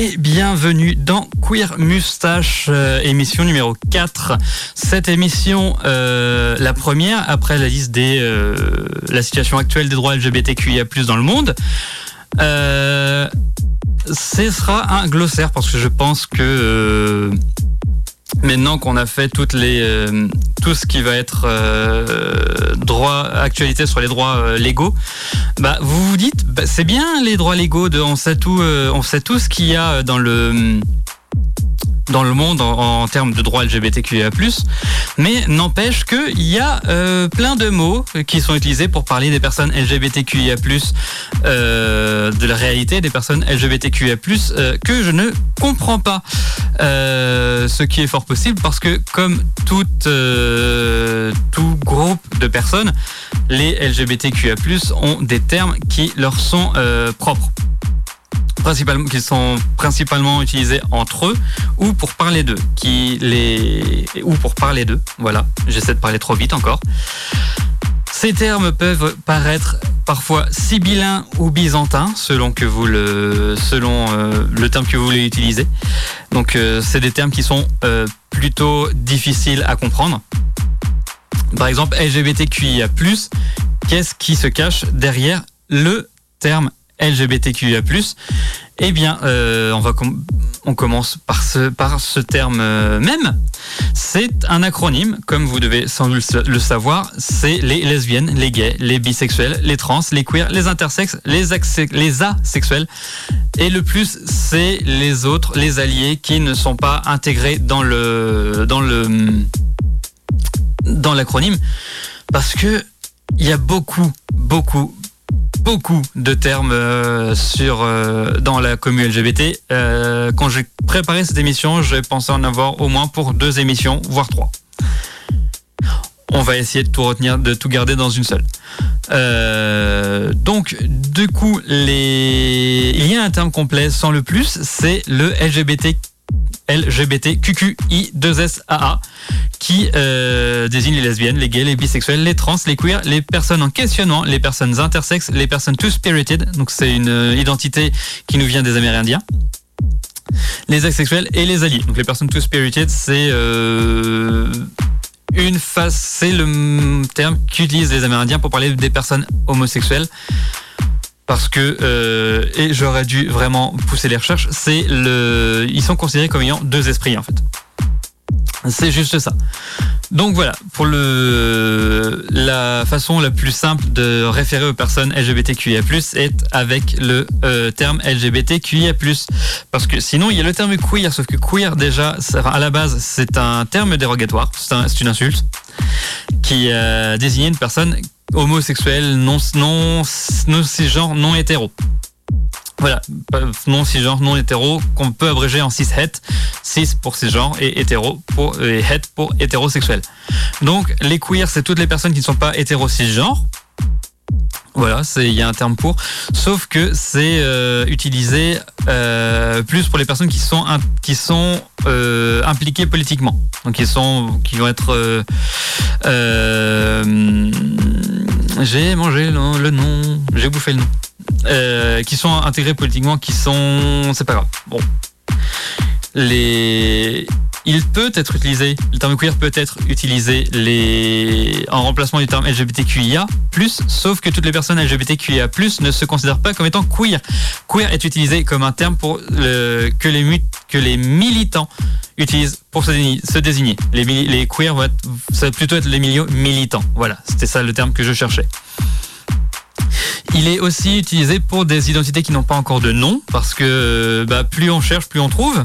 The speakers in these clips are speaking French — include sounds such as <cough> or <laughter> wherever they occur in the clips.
Et bienvenue dans Queer Mustache, euh, émission numéro 4. Cette émission, euh, la première, après la liste des euh, la situation actuelle des droits LGBTQIA+, dans le monde. Euh, ce sera un glossaire parce que je pense que euh, maintenant qu'on a fait euh, tout ce qui va être euh, droit actualité sur les droits euh, légaux bah vous vous dites bah, c'est bien les droits légaux de on sait tout euh, on sait tout ce qu'il y a dans le dans le monde en, termes de droits LGBTQIA+, mais n'empêche qu'il y a euh, plein de mots qui sont utilisés pour parler des personnes LGBTQIA+, euh, de la réalité des personnes LGBTQIA+, euh, que je ne comprends pas. Ce qui est fort possible parce que comme tout, tout groupe de personnes, les LGBTQIA+, ont des termes qui leur sont propres principalement qui sont principalement utilisés entre eux ou pour parler d'eux qui les ou pour parler d'eux. Voilà j'essaie de parler trop vite encore. Ces termes peuvent paraître parfois sibyllins ou byzantins selon que vous le selon euh, le terme que vous voulez utiliser. Donc euh, c'est des termes qui sont euh, plutôt difficiles à comprendre. Par exemple LGBTQIA+, qu'est-ce qui se cache derrière le terme LGBTQIA+. Eh bien, euh, on commence par ce terme euh, même. C'est un acronyme, comme vous devez sans doute le savoir. C'est les lesbiennes, les gays, les bisexuels, les trans, les queers, les intersexes, les les asexuels. Et le plus, c'est les autres, les alliés qui ne sont pas intégrés dans dans l'acronyme, parce que il y a beaucoup, beaucoup, beaucoup de termes euh, sur euh, dans la commune LGBT. Euh, quand j'ai préparé cette émission, j'ai pensé en avoir au moins pour deux émissions, voire trois. On va essayer de tout retenir, de tout garder dans une seule. Euh, donc, du coup, les... il y a un terme complet sans le plus, c'est le LGBT LGBTQQI2SAA qui euh, désigne les lesbiennes, les gays, les bisexuels, les trans, les queers, les personnes en questionnement, les personnes intersexes, les personnes two-spirited, donc c'est une euh, identité qui nous vient des Amérindiens, les asexuels et les alliés. Donc les personnes two-spirited, c'est euh, une face, c'est le terme qu'utilisent les Amérindiens pour parler des personnes homosexuelles parce que euh, et j'aurais dû vraiment pousser les recherches. C'est le, ils sont considérés comme ayant deux esprits en fait. C'est juste ça. Donc voilà, pour le la façon la plus simple de référer aux personnes LGBTQIA+ est avec le euh, terme LGBTQIA+. Parce que sinon il y a le terme queer, sauf que queer déjà, à la base c'est un terme dérogatoire, c'est un, une insulte qui euh, désignait une personne homosexuel, non, non, cisgenre, non hétéro. Voilà, non cisgenre, non hétéro, qu'on peut abréger en cis-het, cis pour cisgenre et hétéro pour et het pour hétérosexuel. Donc les queers, c'est toutes les personnes qui ne sont pas hétéro-cisgenres. Voilà, c'est il y a un terme pour. Sauf que c'est euh, utilisé euh, plus pour les personnes qui sont qui sont euh, impliquées politiquement. Donc qui sont qui vont être euh, euh, j'ai mangé le, le nom, j'ai bouffé le nom. Euh, qui sont intégrés politiquement, qui sont c'est pas grave. Bon. Les il peut être utilisé, le terme queer peut être utilisé en remplacement du terme LGBTQIA+, sauf que toutes les personnes LGBTQIA+, ne se considèrent pas comme étant queer. Queer est utilisé comme un terme pour le... que, les militants utilisent pour se, désigner. Les, les queers vont ça va plutôt être les milieux militants. Voilà, c'était ça le terme que je cherchais. Il est aussi utilisé pour des identités qui n'ont pas encore de nom, parce que bah, plus on cherche, plus on trouve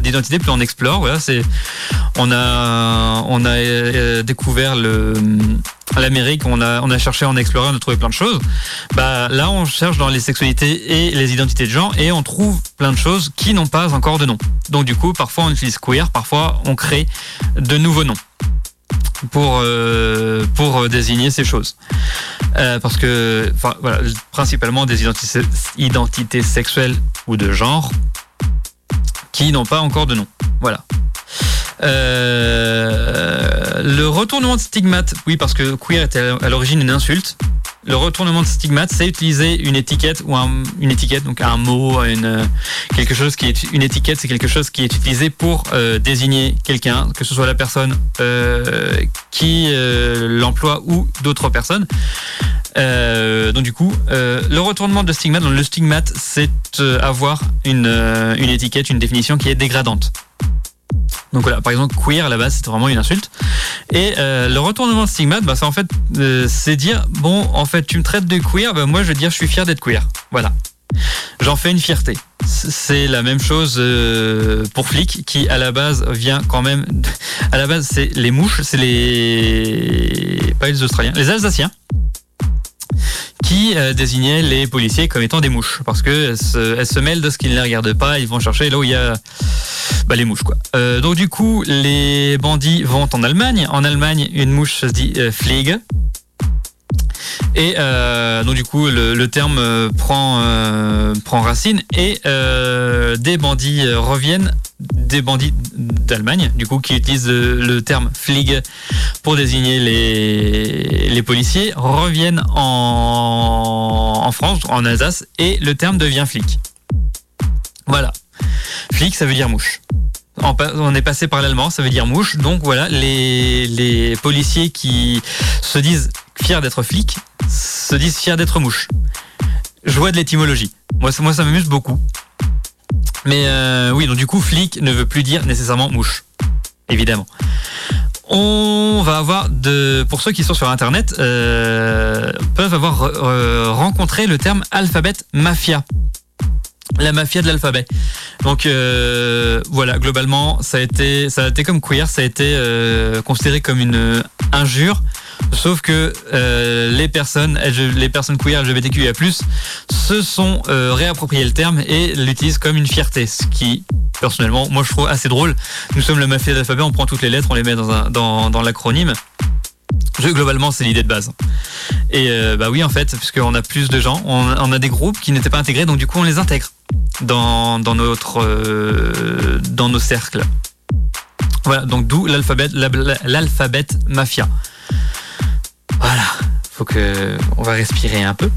d'identités, plus on explore. Voilà, c'est on a on a euh, découvert l'Amérique, on a on a cherché, on a exploré, on a trouvé plein de choses. Bah là, on cherche dans les sexualités et les identités de genre et on trouve plein de choses qui n'ont pas encore de nom. Donc du coup, parfois on utilise queer, parfois on crée de nouveaux noms pour euh, pour désigner ces choses. Euh, parce que enfin voilà principalement des identités sexuelles ou de genre qui n'ont pas encore de nom. Voilà. Euh, le retournement de stigmate oui parce que queer était à l'origine une insulte le retournement de stigmate, c'est utiliser une étiquette ou un, une étiquette, donc un mot, une, quelque chose qui est une étiquette, c'est quelque chose qui est utilisé pour euh, désigner quelqu'un, que ce soit la personne euh, qui euh, l'emploie ou d'autres personnes. donc du coup, le retournement de stigmate, le stigmate, c'est avoir une, une étiquette, une définition qui est dégradante. Donc voilà, par exemple, queer à la base, c'était vraiment une insulte. Et euh, le retournement de stigmate, bah, en fait, euh, c'est dire bon, en fait, tu me traites de queer, bah, moi je vais dire je suis fier d'être queer. Voilà. J'en fais une fierté. C'est la même chose euh, pour flic, qui à la base vient quand même. À la base, c'est les mouches, c'est les pas les Australiens, les Alsaciens qui euh, désignait les policiers comme étant des mouches, parce que elles se, mêlent de ce qu'ils ne regardent pas, ils vont chercher là où il y a bah, les mouches. Quoi. Euh, donc du coup, les bandits vont en Allemagne. En Allemagne, une mouche se dit euh, Fliege. Et euh, donc du coup, le, terme euh, prend, euh, prend racine et des bandits reviennent, des bandits d'Allemagne, du coup, qui utilisent le, terme Fliege pour désigner les, policiers, reviennent en, en France, en Alsace, et le terme devient flic. Voilà. Flic, ça veut dire mouche. On est passé par l'allemand, ça veut dire mouche. Donc voilà, les policiers qui se disent fiers d'être flics se disent fiers d'être mouches. Je vois de l'étymologie. Moi, ça m'amuse beaucoup. Mais euh, oui, donc du coup, flic ne veut plus dire nécessairement mouche. Évidemment. On va avoir de, pour ceux qui sont sur internet, euh, peuvent avoir euh, rencontré le terme alphabet mafia la mafia de l'alphabet. Donc voilà, globalement, ça a été, ça a été comme queer, ça a été considéré comme une injure. Sauf que euh, les personnes, les personnes queer LGBTQIA+, se sont réapproprié le terme et l'utilisent comme une fierté, ce qui, personnellement, moi je trouve assez drôle. Nous sommes la mafia de l'alphabet, on prend toutes les lettres, on les met dans, un, dans, dans l'acronyme globalement, c'est l'idée de base. Et euh, bah oui, en fait, puisqu'on a plus de gens, on, a des groupes qui n'étaient pas intégrés, donc du coup, on les intègre dans, notre, euh, dans nos cercles. Voilà, donc d'où l'alphabet, l'alphabet mafia. Faut on va respirer un peu.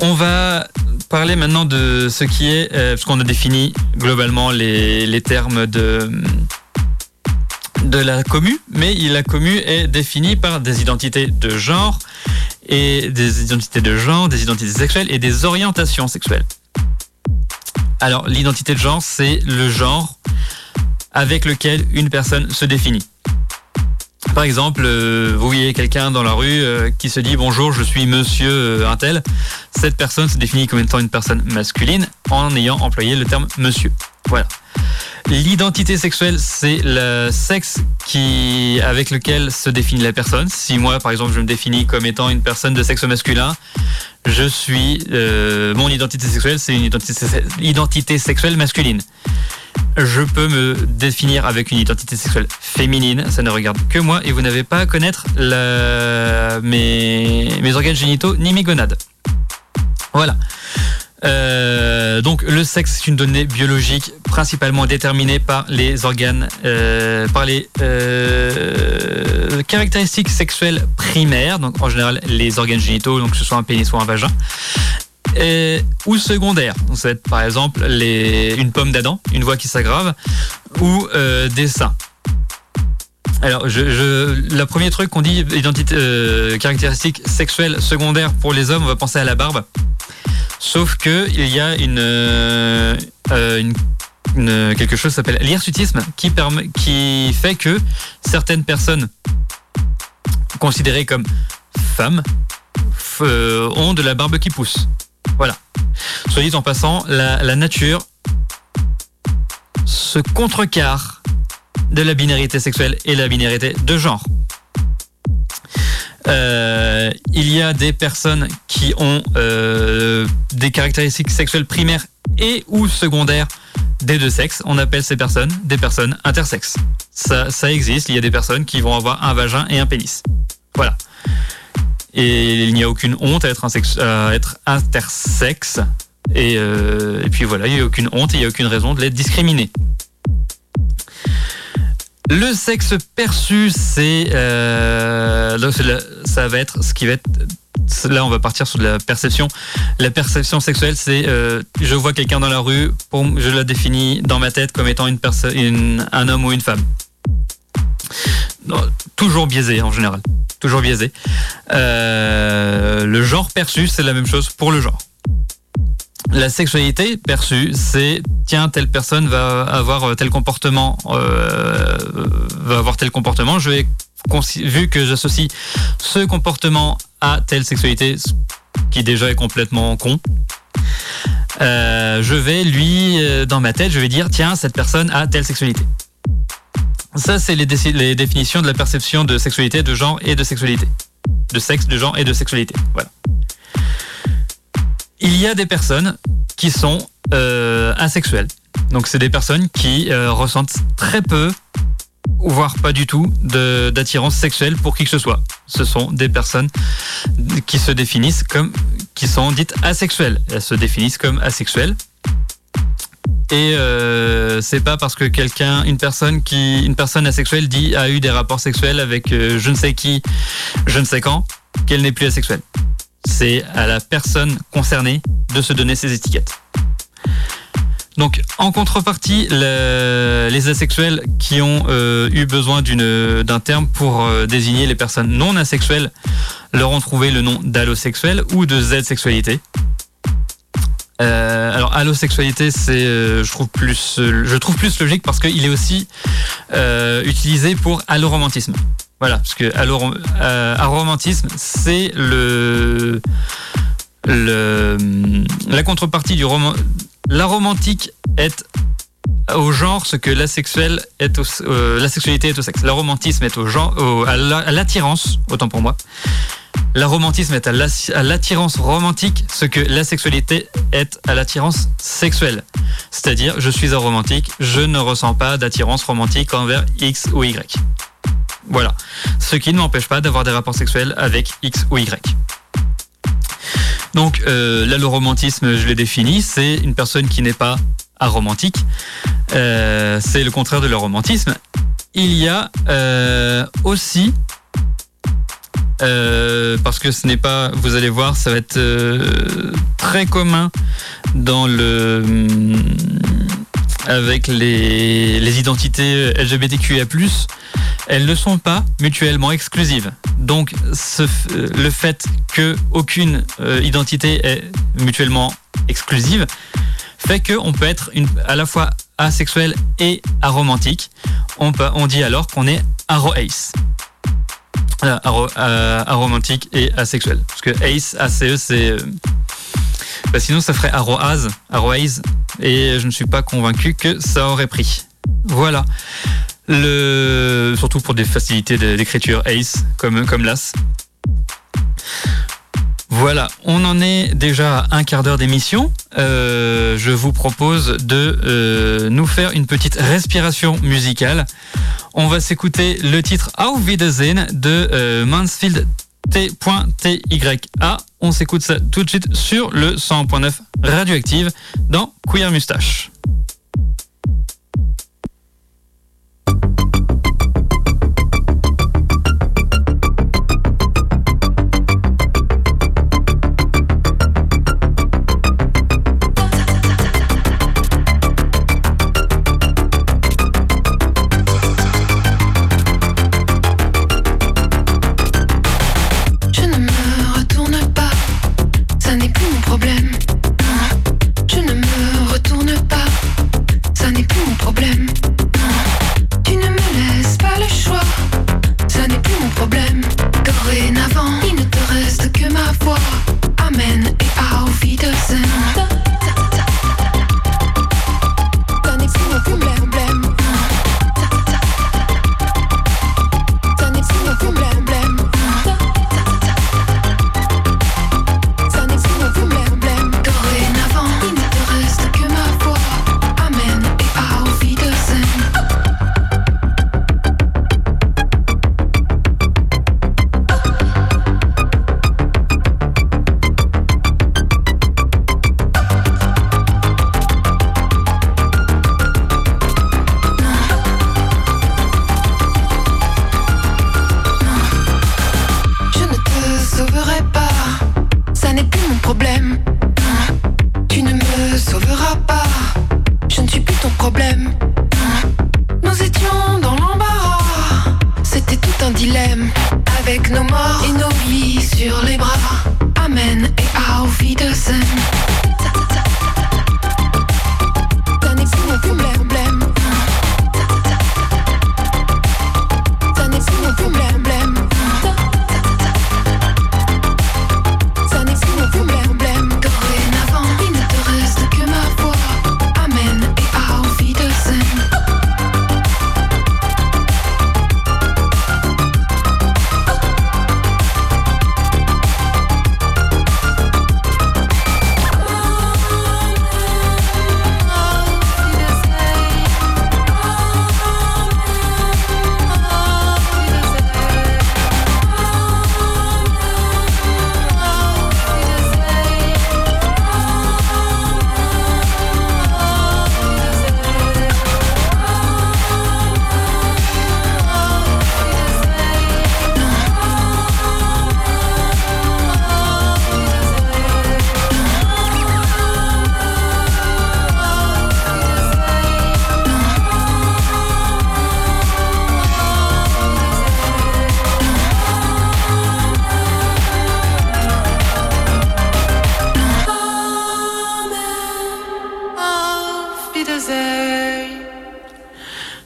On va parler maintenant de ce qui est, euh, qu'on a défini globalement les, les termes de de la commu, mais la commu est définie par des identités de genre et des identités de genre, des identités sexuelles et des orientations sexuelles. Alors, l'identité de genre, c'est le genre avec lequel une personne se définit. Par exemple, euh, vous voyez quelqu'un dans la rue euh, qui se dit bonjour, je suis monsieur euh. Cette personne se définit comme étant une personne masculine en ayant employé le terme monsieur. Voilà. L'identité sexuelle, c'est le sexe qui, avec lequel se définit la personne. Si moi, par exemple, je me définis comme étant une personne de sexe masculin, je suis, euh, mon identité sexuelle, c'est une identité, sexuelle masculine. Je peux me définir avec une identité sexuelle féminine, ça ne regarde que moi, et vous n'avez pas à connaître mes, mes organes génitaux ni mes gonades. Voilà. Euh, donc le sexe est une donnée biologique principalement déterminée par les organes, euh, par les euh, caractéristiques sexuelles primaires, donc en général les organes génitaux, donc que ce soit un pénis ou un vagin, ou secondaires. Donc ça va être par exemple une pomme d'Adam, une voix qui s'aggrave, ou des seins. Alors, je, je, le premier truc qu'on dit, identité, caractéristique sexuelle secondaire pour les hommes, on va penser à la barbe. Sauf que il y a une, euh, une, quelque chose s'appelle l'hirsutisme qui permet, qui fait que certaines personnes considérées comme femmes euh, ont de la barbe qui pousse. Voilà. Soit dit en passant, la, la nature se contrecarre de la binarité sexuelle et la binarité de genre. Euh, il y a des personnes qui ont euh, des caractéristiques sexuelles primaires et ou secondaires des deux sexes. On appelle ces personnes des personnes intersexes. Ça, ça existe. Il y a des personnes qui vont avoir un vagin et un pénis. Voilà. Et il n'y a aucune honte à être, être intersexe. Et, euh, et, puis voilà, il n'y a aucune honte et il n'y a aucune raison de les discriminer. Le sexe perçu, c'est euh, ça va être ce qui va être là on va partir sur de la perception. La perception sexuelle, c'est euh, je vois quelqu'un dans la rue, je la définis dans ma tête comme étant une personne, un homme ou une femme. toujours biaisé en général, toujours biaisé. Euh, le genre perçu, c'est la même chose pour le genre. La sexualité perçue, c'est tiens telle personne va avoir tel comportement, euh, va avoir tel comportement. Je vais vu que j'associe ce comportement à telle sexualité, qui déjà est complètement con, euh, je vais lui, euh, dans ma tête, je vais dire, tiens, cette personne a telle sexualité. Ça, c'est les, les, définitions de la perception de sexualité, de genre et de sexualité. De sexe, de genre et de sexualité. Voilà. Il y a des personnes qui sont euh, asexuelles. Donc, c'est des personnes qui ressentent très peu voire pas du tout, d'attirance sexuelle pour qui que ce soit. Ce sont des personnes qui se définissent comme, qui sont dites asexuelles. Elles se définissent comme asexuelles. Et euh, c'est pas parce que quelqu'un, une personne qui, une personne asexuelle dit a eu des rapports sexuels avec euh, je ne sais qui, je ne sais quand, qu'elle n'est plus asexuelle. C'est à la personne concernée de se donner ces étiquettes. Donc en contrepartie, les asexuels qui ont euh, eu besoin d'un terme pour euh, désigner les personnes non asexuelles leur ont trouvé le nom d'allosexuel ou de Z-sexualité. Euh, alors allosexualité, c'est je trouve plus je trouve plus logique parce qu'il est aussi utilisé pour alloromantisme. Voilà, parce que alloromantisme, c'est le le la contrepartie du roman la romantique est au genre ce que la, sexuelle est euh, la sexualité est au sexe. Le romantisme est au genre, à l'attirance, autant pour moi. La romantisme est à l'attirance romantique ce que la sexualité est à l'attirance sexuelle. C'est-à-dire, je suis un romantique, je ne ressens pas d'attirance romantique envers X ou Y. Voilà. Ce qui ne m'empêche pas d'avoir des rapports sexuels avec X ou Y. Donc euh, l'alloromantisme, je l'ai défini, c'est une personne qui n'est pas aromantique. Euh, c'est le contraire de l'aromantisme. Il y a euh, aussi euh, parce que ce n'est pas, vous allez voir, ça va être très commun dans le avec les, identités LGBTQIA+, elles ne sont pas mutuellement exclusives. Donc le fait qu'aucune euh, identité est mutuellement exclusive fait qu'on peut être à la fois asexuel et aromantique. On, dit alors qu'on est aro-ace. Euh, euh, aromantique et asexuel. Parce que ace, ACE, c'est... Bah, sinon ça ferait aroase, aroase, et je ne suis pas convaincu que ça aurait pris. Voilà. Surtout pour des facilités d'écriture ACE comme, comme LAS. Voilà, on en est déjà à un quart d'heure d'émission. Euh, je vous propose de euh, nous faire une petite respiration musicale. On va s'écouter le titre Auf Wiedersehen de euh, Mansfield T.TYA. On s'écoute ça tout de suite sur le 100.9 Radioactive dans Queer Mustache.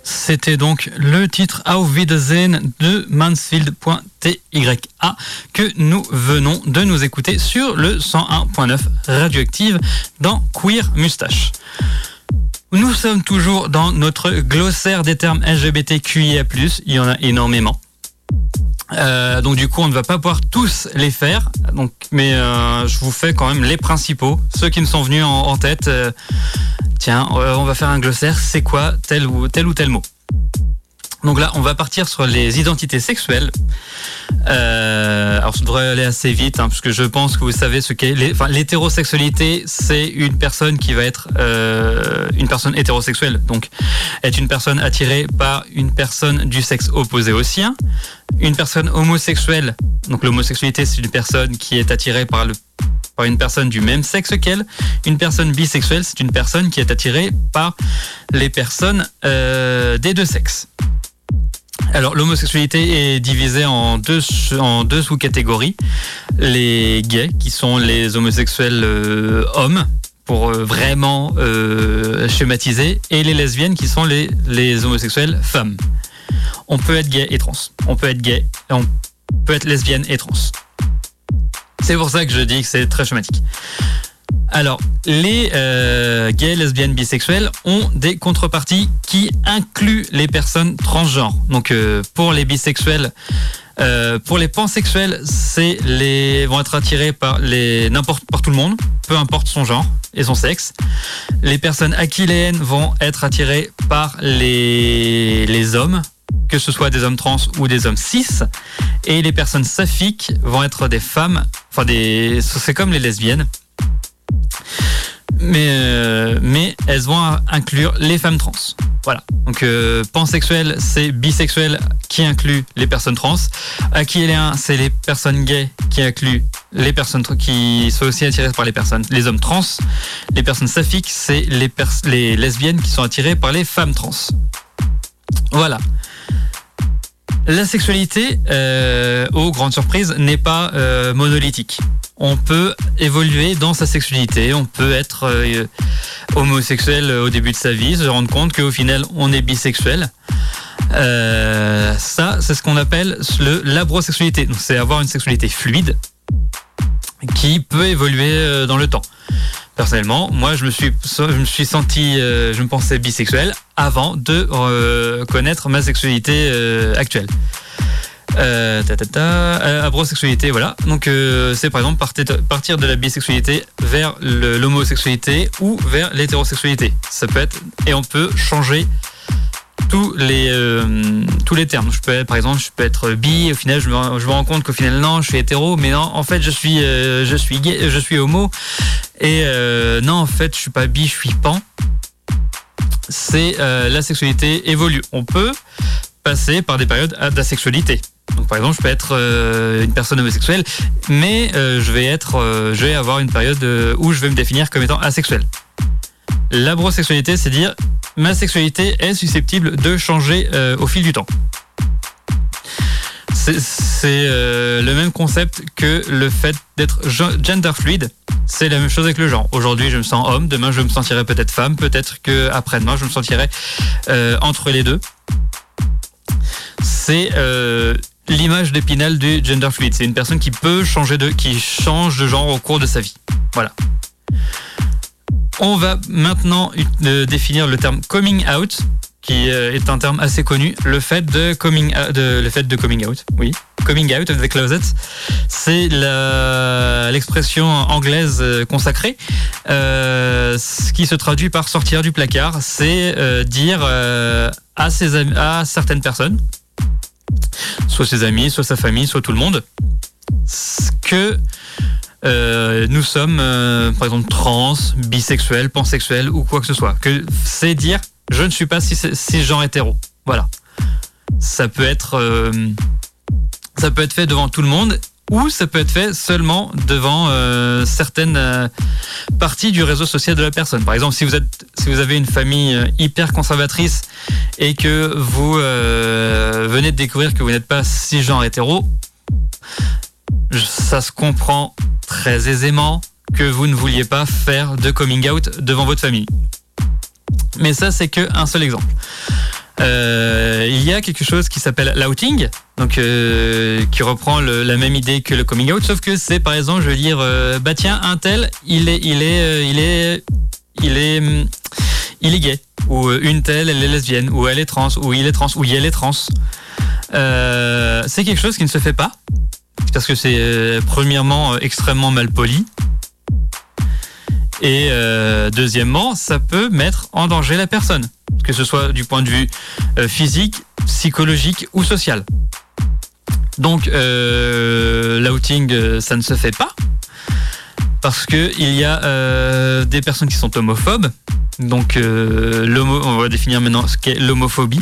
C'était donc le titre Auf Wiedersehen de Mansfield.tya que nous venons de nous écouter sur le 101.9 radioactive dans Queer Mustache. Nous sommes toujours dans notre glossaire des termes LGBTQIA+, il y en a énormément. Euh, donc du coup, on ne va pas pouvoir tous les faire. Donc, mais euh, je vous fais quand même les principaux, ceux qui me sont venus en, tête. Euh, tiens, on va faire un glossaire. C'est quoi tel ou tel ou tel mot? Donc là, on va partir sur les identités sexuelles. Euh, alors, je devrais aller assez vite, hein, parce je pense que vous savez ce qu'est. l'hétérosexualité, c'est une personne qui va être euh, une personne hétérosexuelle. Donc, est une personne attirée par une personne du sexe opposé au sien. Une personne homosexuelle. Donc, l'homosexualité, c'est une personne qui est attirée par le par une personne du même sexe qu'elle. Une personne bisexuelle, c'est une personne qui est attirée par les personnes euh, des deux sexes. Alors l'homosexualité est divisée en deux, sous-catégories. Les gays, qui sont les homosexuels euh, hommes, pour euh, vraiment euh, schématiser, et les lesbiennes, qui sont les, les homosexuels femmes. On peut être gay et trans. On peut être gay, on peut être lesbienne et trans. C'est pour ça que je dis que c'est très schématique. Alors, les euh, gays, lesbiennes, bisexuels ont des contreparties qui incluent les personnes transgenres. Donc, euh, pour les bisexuels, euh, pour les pansexuels, c'est les vont être attirés par les n'importe par tout le monde, peu importe son genre et son sexe. Les personnes aquiléennes vont être attirées par les les hommes, que ce soit des hommes trans ou des hommes cis. Et les personnes saphiques vont être des femmes, enfin des, c'est comme les lesbiennes mais, euh, mais elles vont inclure les femmes trans. Voilà. Donc euh, pansexuel, c'est bisexuel qui inclut les personnes trans. Aquiléen, c'est les personnes gays qui incluent les personnes qui sont aussi attirées par les personnes, les hommes trans. Les personnes saphiques, c'est les, les lesbiennes qui sont attirées par les femmes trans. Voilà. La sexualité, euh, aux grandes surprises, n'est pas euh, monolithique. On peut évoluer dans sa sexualité, on peut être euh, homosexuel au début de sa vie, se rendre compte qu'au final on est bisexuel. ça, c'est ce qu'on appelle le labrosexualité. C'est avoir une sexualité fluide qui peut évoluer dans le temps. Personnellement, moi, je me suis, je me suis senti, euh, je me pensais bisexuel avant de euh, connaître ma sexualité euh, actuelle. Euh, ta, ta, abrosexualité, voilà. Donc c'est par exemple partir de la bisexualité vers l'homosexualité ou vers l'hétérosexualité. Ça peut être et on peut changer tous les euh, tous les termes. Je peux par exemple, je peux être bi. Au final, je me, je me rends compte qu'au final, non, je suis hétéro, mais non, en fait, je suis euh, je suis gay, je suis homo. Et euh, non, en fait, je suis pas bi, je suis pan. C'est la sexualité évolue. On peut passer par des périodes d'asexualité. Donc par exemple, je peux être une personne homosexuelle, mais je vais être, je vais avoir une période où je vais me définir comme étant asexuel. L'abrosexualité, c'est dire ma sexualité est susceptible de changer euh, au fil du temps. C'est euh, le même concept que le fait d'être gender fluide. C'est la même chose avec le genre. Aujourd'hui, je me sens homme. Demain, je me sentirai peut-être femme. Peut-être que après-demain, je me sentirai euh, entre les deux. C'est l'image d'épinal du gender fluide. C'est une personne qui peut changer de, qui change de genre au cours de sa vie. Voilà. On va maintenant euh, définir le terme coming out, qui euh, est un terme assez connu. Le fait de coming, out, oui, coming out of the closet, c'est l'expression anglaise euh, consacrée, ce qui se traduit par sortir du placard. C'est dire à certaines personnes, soit ses amis, soit sa famille, soit tout le monde, que euh, nous sommes, euh, par exemple, trans, bisexuels, pansexuels ou quoi que ce soit. Que c'est dire, je ne suis pas cisgenre hétéro. Voilà. Ça peut être, euh, ça peut être fait devant tout le monde ou ça peut être fait seulement devant certaines parties du réseau social de la personne. Par exemple, si vous êtes, si vous avez une famille hyper conservatrice et que vous venez de découvrir que vous n'êtes pas cisgenre hétéro, ça se comprend très aisément que vous ne vouliez pas faire de coming out devant votre famille. Mais ça, c'est qu'un seul exemple. Euh, il y a quelque chose qui s'appelle l'outing, donc euh, qui reprend la même idée que le coming out, sauf que c'est par exemple, je veux dire, euh, bah tiens, un tel, il est, il est, il est, il est, hum, il est gay, ou une telle, elle est lesbienne, ou elle est trans, ou il est trans, ou elle est trans. C'est quelque chose qui ne se fait pas, parce que c'est premièrement extrêmement mal poli. Et euh, deuxièmement, ça peut mettre en danger la personne, que ce soit du point de vue euh, physique, psychologique ou social. Donc, euh, l'outing, euh, ça ne se fait pas. Parce que il y a euh, des personnes qui sont homophobes. Donc, euh, on va définir maintenant ce qu'est l'homophobie.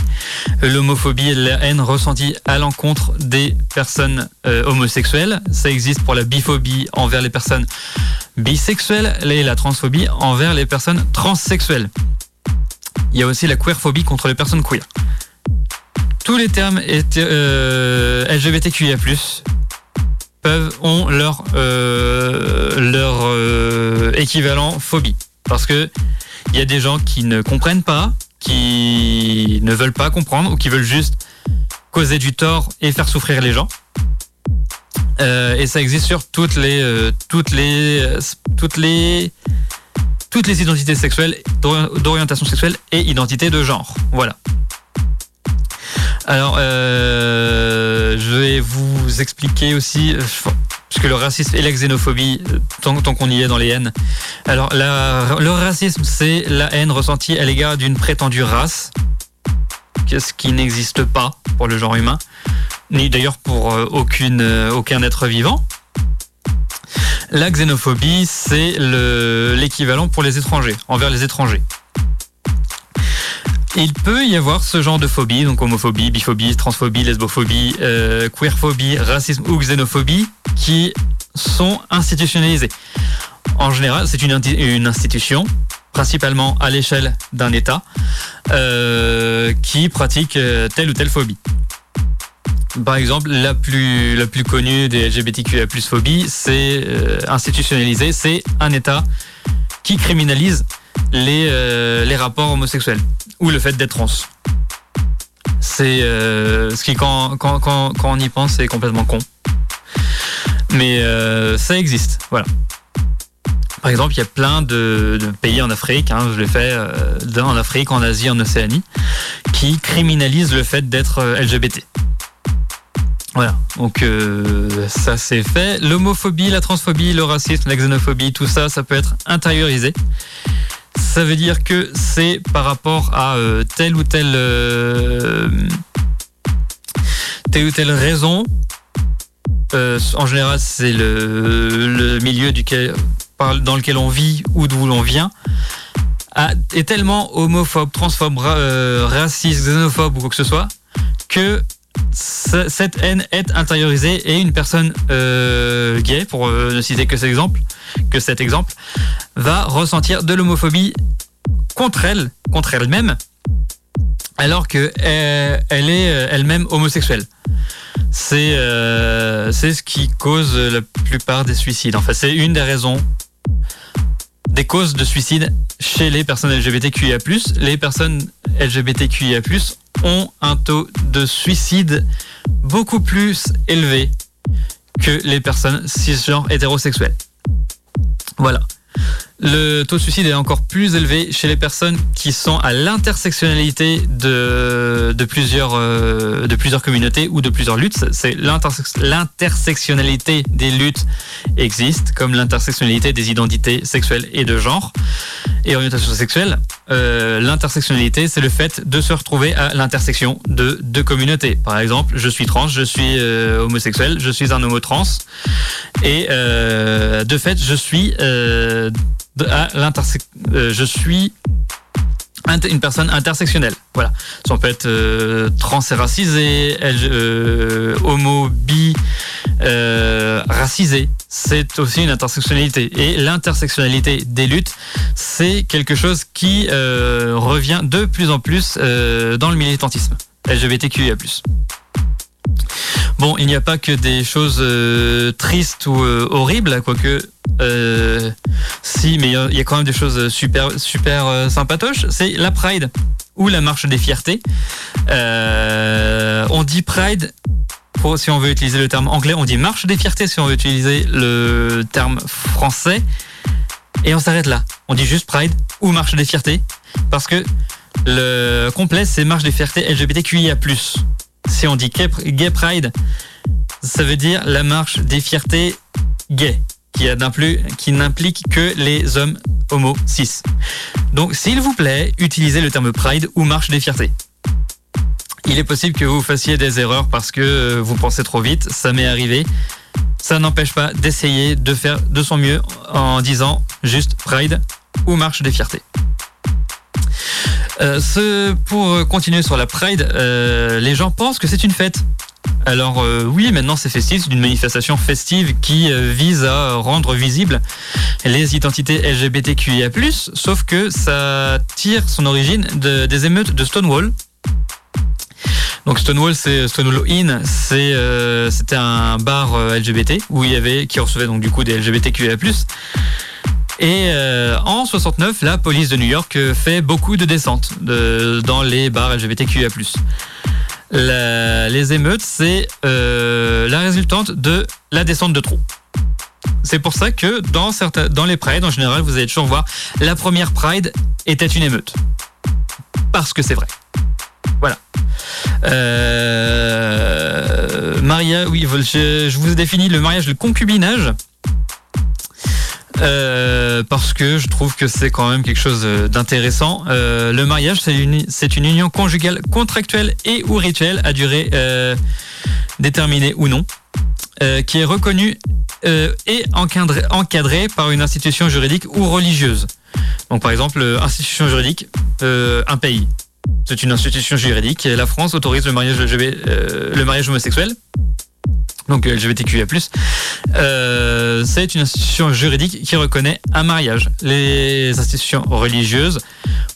Euh, L'homophobie est la haine ressentie à l'encontre des personnes euh, homosexuelles. Ça existe pour la biphobie envers les personnes bisexuelles et la transphobie envers les personnes transsexuelles. Il y a aussi la queerphobie contre les personnes queer. Tous les termes euh, LGBTQIA+, peuvent, ont leur, équivalent phobie. Parce que il y a des gens qui ne comprennent pas, qui ne veulent pas comprendre ou qui veulent juste causer du tort et faire souffrir les gens. Euh, et ça existe sur toutes les, euh, toutes les, euh, toutes les, toutes les identités sexuelles, d'ori- d'orientation sexuelle et identité de genre. Voilà. Alors, je vais vous expliquer aussi, parce que le racisme et la xénophobie, euh, tant, qu'on y est dans les haines. Alors, le racisme, c'est la haine ressentie à l'égard d'une prétendue race, ce qui n'existe pas pour le genre humain, ni d'ailleurs pour euh, aucune, euh, aucun être vivant? La xénophobie, c'est le- l'équivalent pour les étrangers, envers les étrangers. Il peut y avoir ce genre de phobie, donc homophobie, biphobie, transphobie, lesbophobie, euh, queerphobie, racisme ou xénophobie, qui sont institutionnalisées. En général, c'est une, institution, principalement à l'échelle d'un État, euh, qui pratique euh, telle ou telle phobie. Par exemple, la plus, la plus connue des LGBTQIA+, phobie, c'est institutionnalisé, c'est un État qui criminalise les, les rapports homosexuels ou le fait d'être trans. C'est euh, ce qui, quand, quand, on y pense, c'est complètement con. Mais euh, ça existe, voilà. Par exemple, il y a plein de, pays en Afrique, hein, je l'ai fait euh, en Afrique, en Asie, en Océanie, qui criminalisent le fait d'être LGBT. Voilà, donc ça c'est fait. L'homophobie, la transphobie, le racisme, la xénophobie, tout ça, ça peut être intériorisé. Ça veut dire que c'est par rapport à euh, telle ou telle euh, telle ou telle raison. Euh, en général, c'est le, milieu dans lequel on vit ou d'où l'on vient a- est tellement homophobe, transphobe, ra- raciste, xénophobe ou quoi que ce soit que cette haine est intériorisée et une personne euh, gay, pour euh, ne citer que cet exemple, que cet exemple, va ressentir de l'homophobie contre elle, contre elle-même, alors que euh, est elle-même homosexuelle. C'est c'est ce qui cause la plupart des suicides. Enfin, c'est une des raisons des causes de suicide chez les personnes LGBTQIA+. Les personnes LGBTQIA+, ont un taux de suicide beaucoup plus élevé que les personnes cisgenres hétérosexuelles. Voilà. Le taux de suicide est encore plus élevé chez les personnes qui sont à l'intersectionnalité de, euh, plusieurs communautés ou de plusieurs luttes. C'est l'intersectionnalité des luttes existe, comme l'intersectionnalité des identités sexuelles et de genre et orientation sexuelle. Euh, l'intersectionnalité, c'est le fait de se retrouver à l'intersection de deux communautés. Par exemple, je suis trans, je suis euh, homosexuel, je suis un homo trans, et de fait, je suis euh, je suis une personne intersectionnelle. Voilà. Ça peut être euh, trans et euh, homo, bi, racisé. C'est aussi une intersectionnalité. Et l'intersectionnalité des luttes, c'est quelque chose qui revient de plus en plus dans le militantisme LGBTQIA+. Bon, il n'y a pas que des choses euh, tristes ou euh, horribles, quoique euh, si, mais il y a- quand même des choses super super sympatoches. C'est la Pride ou la marche des fiertés. On dit Pride si on veut utiliser le terme anglais, on dit marche des fiertés si on veut utiliser le terme français. Et on s'arrête là. On dit juste Pride ou marche des fiertés parce que le complet c'est marche des fiertés LGBTQIA+. Si on dit gay Pride, ça veut dire la marche des fiertés gays qui n'implique que les hommes homo cis. Donc s'il vous plaît, utilisez le terme Pride ou marche des fiertés. Il est possible que vous fassiez des erreurs parce que euh, vous pensez trop vite, ça m'est arrivé. Ça n'empêche pas d'essayer de faire de son mieux en disant juste Pride ou marche des fiertés. Euh, ce, pour continuer sur la Pride, euh, les gens pensent que c'est une fête. Alors oui, maintenant c'est festif, c'est une manifestation festive qui vise à rendre visible les identités LGBTQIA+, sauf que ça tire son origine des émeutes de Stonewall, donc Stonewall, c'est Stonewall Inn, c'est euh, c'était un bar euh, LGBT où il y avait qui recevait donc du coup des LGBTQIA+. Et euh, en 69, la police de New York fait beaucoup de descentes dans les bars LGBTQIA+. les émeutes, c'est la résultante de la descente de trop. C'est pour ça que dans, certains, dans les prides, en général, vous allez toujours voir la première pride était une émeute. Parce que c'est vrai. Voilà. Euh, Maria, oui, je, vous ai défini le mariage, le concubinage. Euh, parce que je trouve que c'est quand même quelque chose d'intéressant. Euh, le mariage, c'est une, une, union conjugale contractuelle et ou rituelle à durée déterminée ou non, qui est reconnue et encadrée, par une institution juridique ou religieuse. Donc par exemple, institution juridique, un pays. C'est une institution juridique la France autorise le mariage, euh, le mariage homosexuel. Donc LGBTQIA+. Euh, c'est une institution juridique qui reconnaît un mariage. Les institutions religieuses,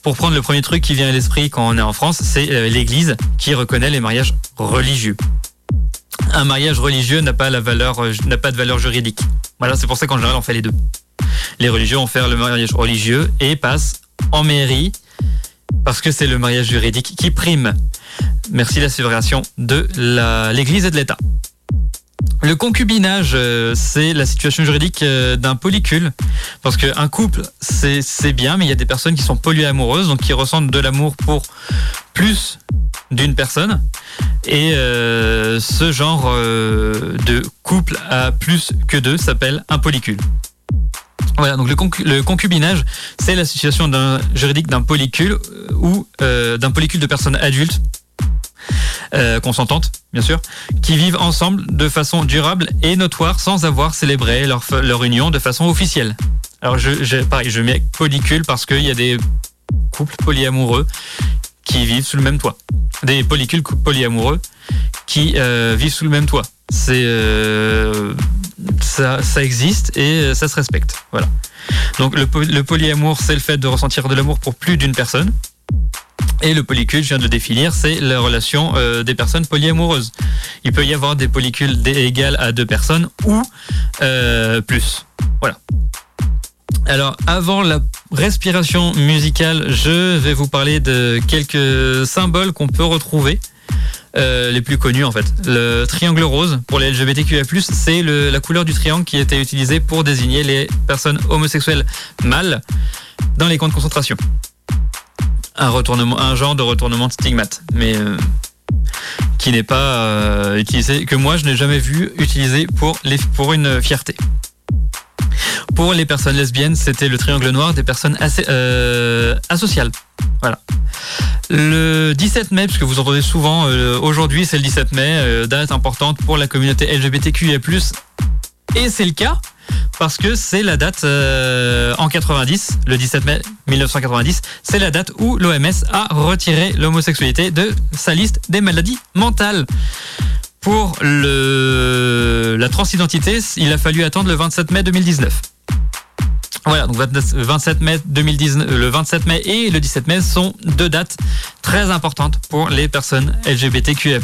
pour prendre le premier truc qui vient à l'esprit quand on est en France, c'est euh, l'Église qui reconnaît les mariages religieux. Un mariage religieux n'a pas la valeur, n'a pas de valeur juridique. Voilà, c'est pour ça qu'en général on fait les deux. Les religieux vont faire le mariage religieux et passent en mairie parce que c'est le mariage juridique qui prime. Merci la séparation de l'Église et de l'État. Le concubinage, euh, c'est la situation juridique euh, d'un polycule. Parce qu'un couple, c'est bien, mais il y a des personnes qui sont polyamoureuses, donc qui ressentent de l'amour pour plus d'une personne. Et euh, ce genre de couple à plus que deux s'appelle un polycule. Voilà, donc le, concubinage, c'est la situation juridique d'un polycule ou d'un polycule de personnes adultes euh, consentantes, bien sûr, qui vivent ensemble de façon durable et notoire sans avoir célébré leur, leur union de façon officielle. Alors, je, pareil, je mets polycule parce qu'il y a des couples polyamoureux qui vivent sous le même toit. Des polycules polyamoureux qui vivent sous le même toit. C'est ça, ça existe et ça se respecte. Voilà. Donc le, le polyamour, c'est le fait de ressentir de l'amour pour plus d'une personne. Et le polycule, je viens de le définir, c'est la relation euh, des personnes polyamoureuses. Il peut y avoir des polycules égales à deux personnes ou euh, plus. Voilà. Alors, avant la respiration musicale, je vais vous parler de quelques symboles qu'on peut retrouver euh, les plus connus en fait. Le triangle rose pour les LGBTQIA+, c'est la couleur du triangle qui était utilisée pour désigner les personnes homosexuelles mâles dans les camps de concentration. Un retournement, un genre de retournement de stigmate, mais euh, qui n'est pas euh, utilisé, que moi je n'ai jamais vu utilisé pour les, pour une fierté. Pour les personnes lesbiennes, c'était le triangle noir des personnes assez, asociales. Voilà. Le 17 mai, puisque vous entendez souvent, euh, aujourd'hui c'est le 17 mai, euh, date importante pour la communauté LGBTQIA+. Et c'est le cas parce que c'est la date euh, en 90, le 17 mai 1990, c'est la date où l'OMS a retiré l'homosexualité de sa liste des maladies mentales. Pour la transidentité, il a fallu attendre le 27 mai 2019. Voilà, donc 27 mai 2019, le 27 mai et le 17 mai sont deux dates très importantes pour les personnes LGBTQIA+.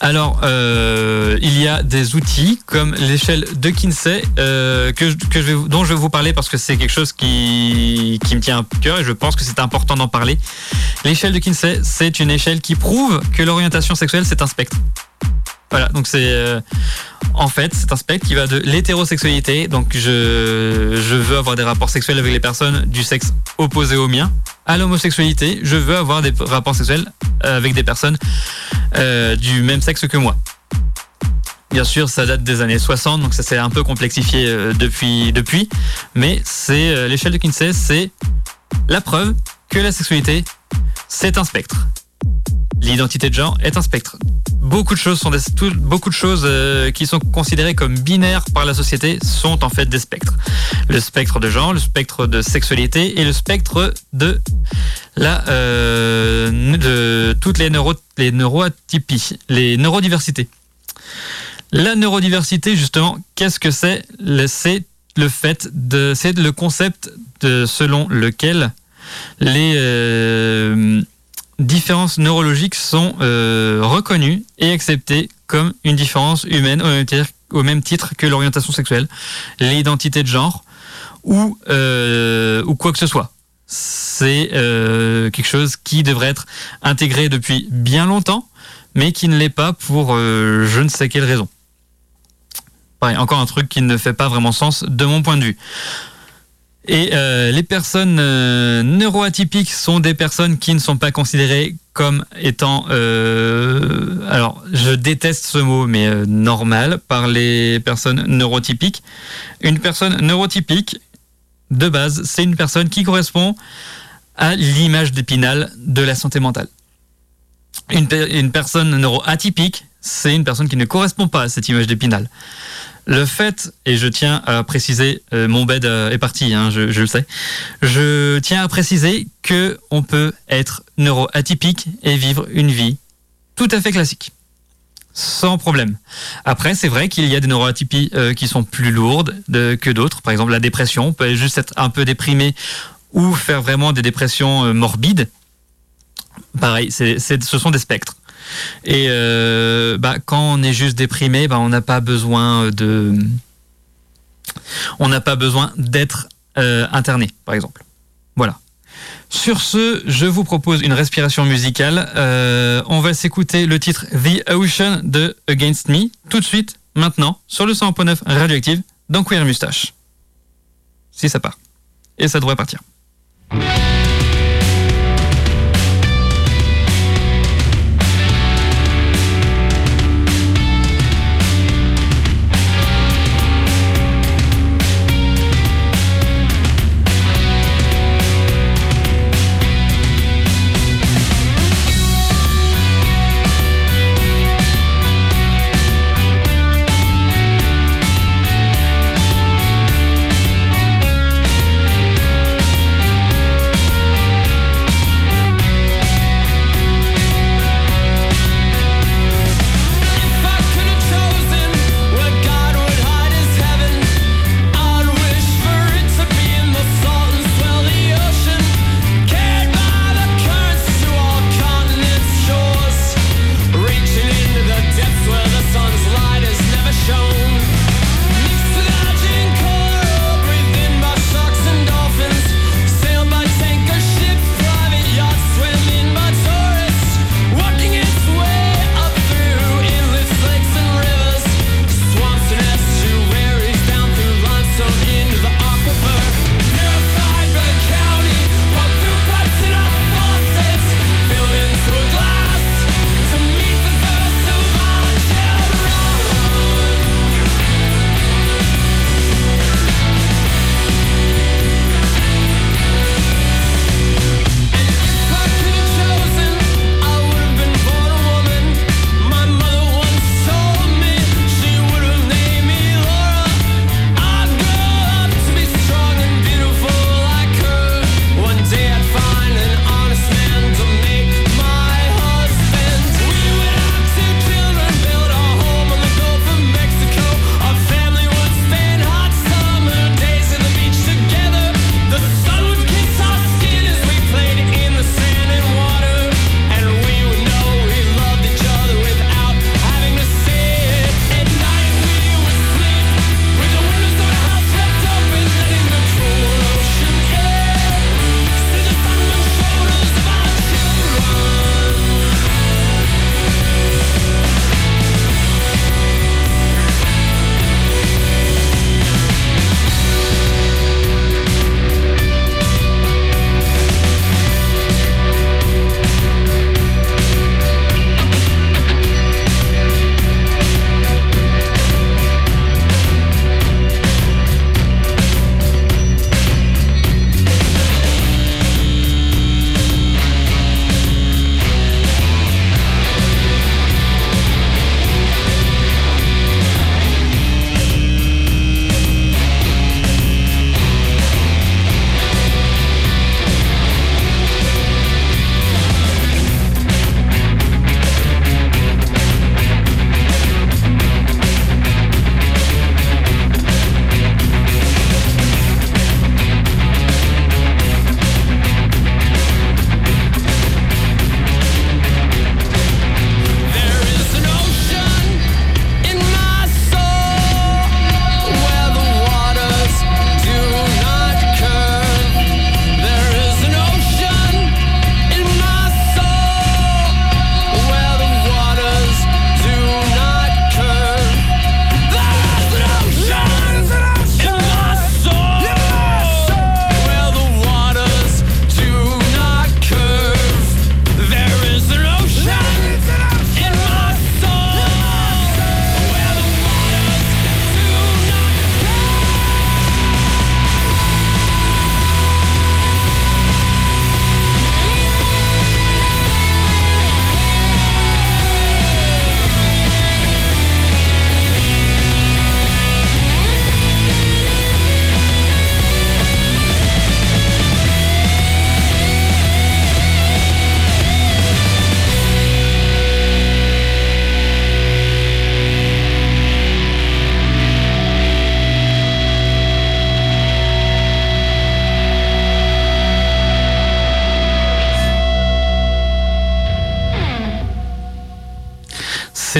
Alors, euh, il y a des outils comme l'échelle de Kinsey euh, que, dont je vais vous parler parce que c'est quelque chose qui, me tient à cœur et je pense que c'est important d'en parler. L'échelle de Kinsey, c'est une échelle qui prouve que l'orientation sexuelle, c'est un spectre. Voilà, donc c'est euh, en fait c'est un spectre qui va de l'hétérosexualité, donc je veux avoir des rapports sexuels avec les personnes du sexe opposé au mien, à l'homosexualité, je veux avoir des rapports sexuels avec des personnes euh, du même sexe que moi. Bien sûr, ça date des années 60, donc ça s'est un peu complexifié euh, depuis, depuis, mais c'est l'échelle de Kinsey, c'est la preuve que la sexualité, c'est un spectre. L'identité de genre est un spectre beaucoup de choses euh, qui sont considérées comme binaires par la société sont en fait des spectres. Le spectre de genre, le spectre de sexualité et le spectre de la euh, de toutes les neuro les neuroatypies, les neurodiversités. La neurodiversité justement, qu'est-ce que c'est C'est le fait de c'est le concept selon lequel les euh, différences neurologiques sont euh, reconnues et acceptées comme une différence humaine au même titre, que l'orientation sexuelle, l'identité de genre ou, euh, quoi que ce soit. C'est euh, quelque chose qui devrait être intégré depuis bien longtemps, mais qui ne l'est pas pour je ne sais quelle raison. Pareil, encore un truc qui ne fait pas vraiment sens de mon point de vue. Et euh, les personnes euh, neuroatypiques sont des personnes qui ne sont pas considérées comme étant, euh, alors je déteste ce mot, mais normal par les personnes neurotypiques. Une personne neurotypique, de base, c'est une personne qui correspond à l'image d'épinal de la santé mentale. Une, une personne neuroatypique, c'est une personne qui ne correspond pas à cette image d'épinal. Le fait, et je tiens à préciser, euh, mon bed euh, est parti, hein, je, le sais. Je tiens à préciser que on peut être neuroatypique et vivre une vie tout à fait classique, sans problème. Après, c'est vrai qu'il y a des neuroatypies euh, qui sont plus lourdes que d'autres. Par exemple, la dépression on peut juste être un peu déprimé ou faire vraiment des dépressions morbides. Pareil, ce sont des spectres. Et euh, bah, quand on est juste déprimé, bah, on n'a pas besoin de, on d'être euh, interné, par exemple. Voilà. Sur ce, je vous propose une respiration musicale. Euh, on va s'écouter le titre The Ocean de Against Me tout de suite, maintenant, sur le 100.9 Radioactive dans Queer Mustache. Si ça part. Et ça devrait partir.